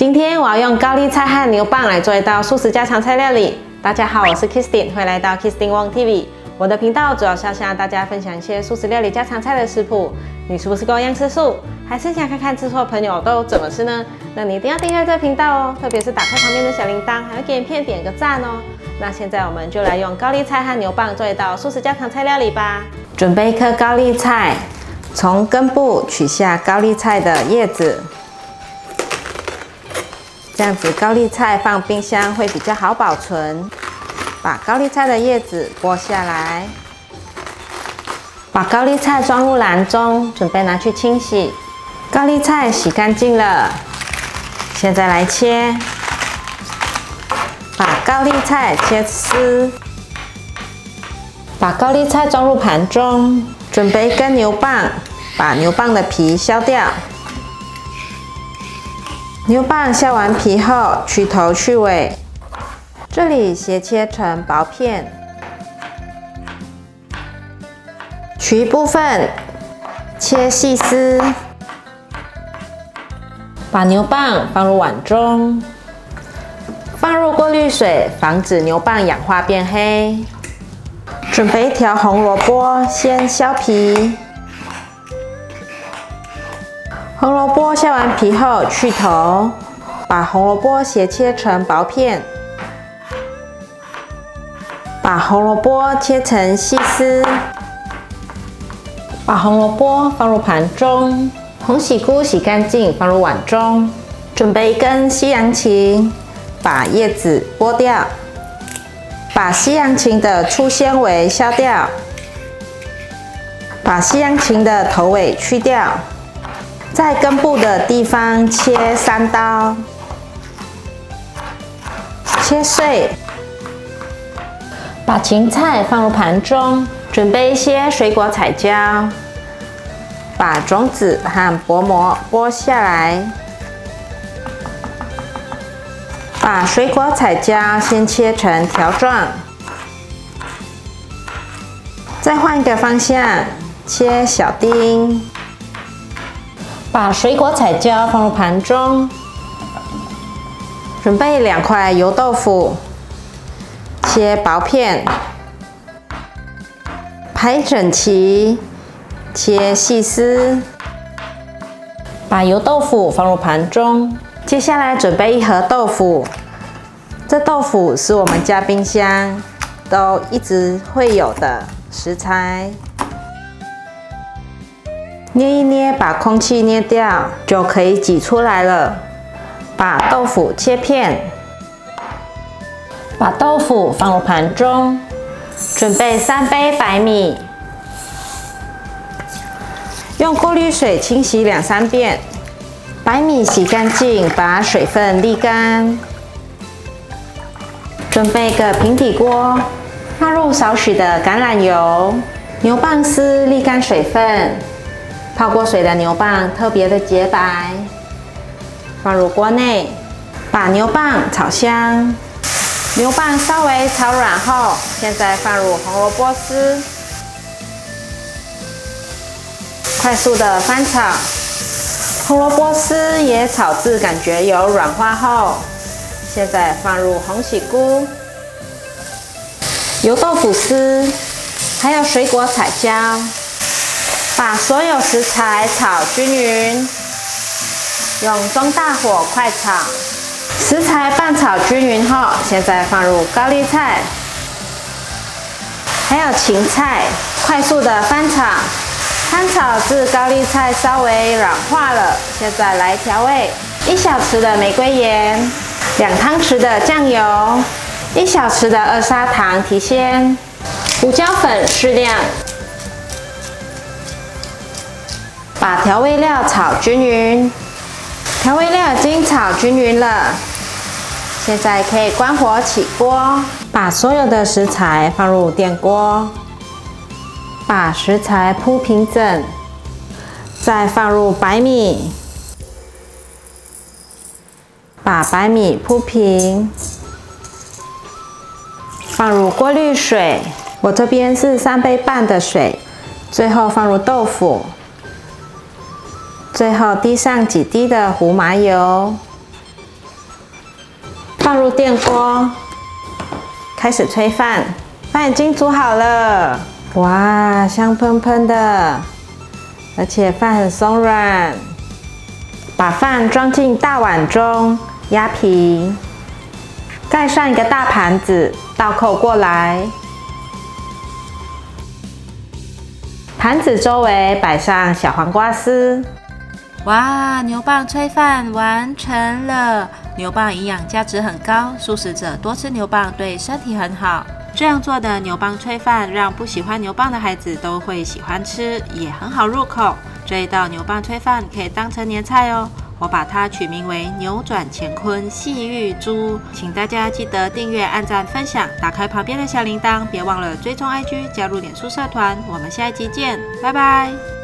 今天我要用高丽菜和牛蒡来做一道素食家常菜料理。大家好，我是 k i s t i n 欢迎来到 k i s t i n Wong TV。我的频道主要是要向大家分享一些素食料理家常菜的食谱。你是不是跟我一样吃素，还是想看看吃素的朋友都怎么吃呢？那你一定要订阅这个频道哦，特别是打开旁边的小铃铛，还要给影片点个赞哦。那现在我们就来用高丽菜和牛蒡做一道素食家常菜料理吧。准备一颗高丽菜，从根部取下高丽菜的叶子。这样子高丽菜放冰箱会比较好保存。把高丽菜的叶子剥下来，把高丽菜装入篮中，准备拿去清洗。高丽菜洗干净了，现在来切。把高丽菜切丝，把高丽菜装入盘中，准备一根牛蒡，把牛蒡的皮削掉。牛蒡削完皮后，去头去尾，这里斜切成薄片，取一部分切细丝，把牛蒡放入碗中，放入过滤水，防止牛蒡氧化变黑。准备一条红萝卜，先削皮。红萝卜削完皮后去头，把红萝卜斜切成薄片，把红萝卜切成细丝，把红萝卜放入盘中，红喜菇洗干净放入碗中，准备一根西洋芹，把叶子剥掉，把西洋芹的粗纤维削掉，把西洋芹的头尾去掉。在根部的地方切三刀，切碎。把芹菜放入盘中，准备一些水果彩椒，把种子和薄膜剥下来。把水果彩椒先切成条状，再换一个方向切小丁。把水果彩椒放入盘中，准备两块油豆腐，切薄片，排整齐，切细丝。把油豆腐放入盘中，接下来准备一盒豆腐，这豆腐是我们家冰箱都一直会有的食材。捏一捏，把空气捏掉，就可以挤出来了。把豆腐切片，把豆腐放入盘中，准备三杯白米，用过滤水清洗两三遍。白米洗干净，把水分沥干。准备一个平底锅，放入少许的橄榄油，牛蒡丝沥干水分。泡过水的牛蒡特别的洁白，放入锅内，把牛蒡炒香。牛蒡稍微炒软后，现在放入红萝卜丝，快速的翻炒。红萝卜丝也炒至感觉有软化后，现在放入红喜菇、油豆腐丝，还有水果彩椒。把所有食材炒均匀，用中大火快炒。食材拌炒均匀后，现在放入高丽菜，还有芹菜，快速的翻炒。翻炒至高丽菜稍微软化了，现在来调味：一小匙的玫瑰盐，两汤匙的酱油，一小匙的二砂糖提鲜，胡椒粉适量。把调味料炒均匀，调味料已经炒均匀了，现在可以关火起锅，把所有的食材放入电锅，把食材铺平整，再放入白米，把白米铺平，放入过滤水，我这边是三杯半的水，最后放入豆腐。最后滴上几滴的胡麻油，放入电锅，开始炊饭。饭已经煮好了，哇，香喷喷的，而且饭很松软。把饭装进大碗中，压平，盖上一个大盘子，倒扣过来。盘子周围摆上小黄瓜丝。哇，牛蒡炊饭完成了！牛蒡营养价值很高，素食者多吃牛蒡对身体很好。这样做的牛蒡炊饭，让不喜欢牛蒡的孩子都会喜欢吃，也很好入口。这一道牛蒡炊饭可以当成年菜哦。我把它取名为“扭转乾坤细玉珠”，请大家记得订阅、按赞、分享，打开旁边的小铃铛，别忘了追踪 IG，加入脸书社团。我们下一集见，拜拜。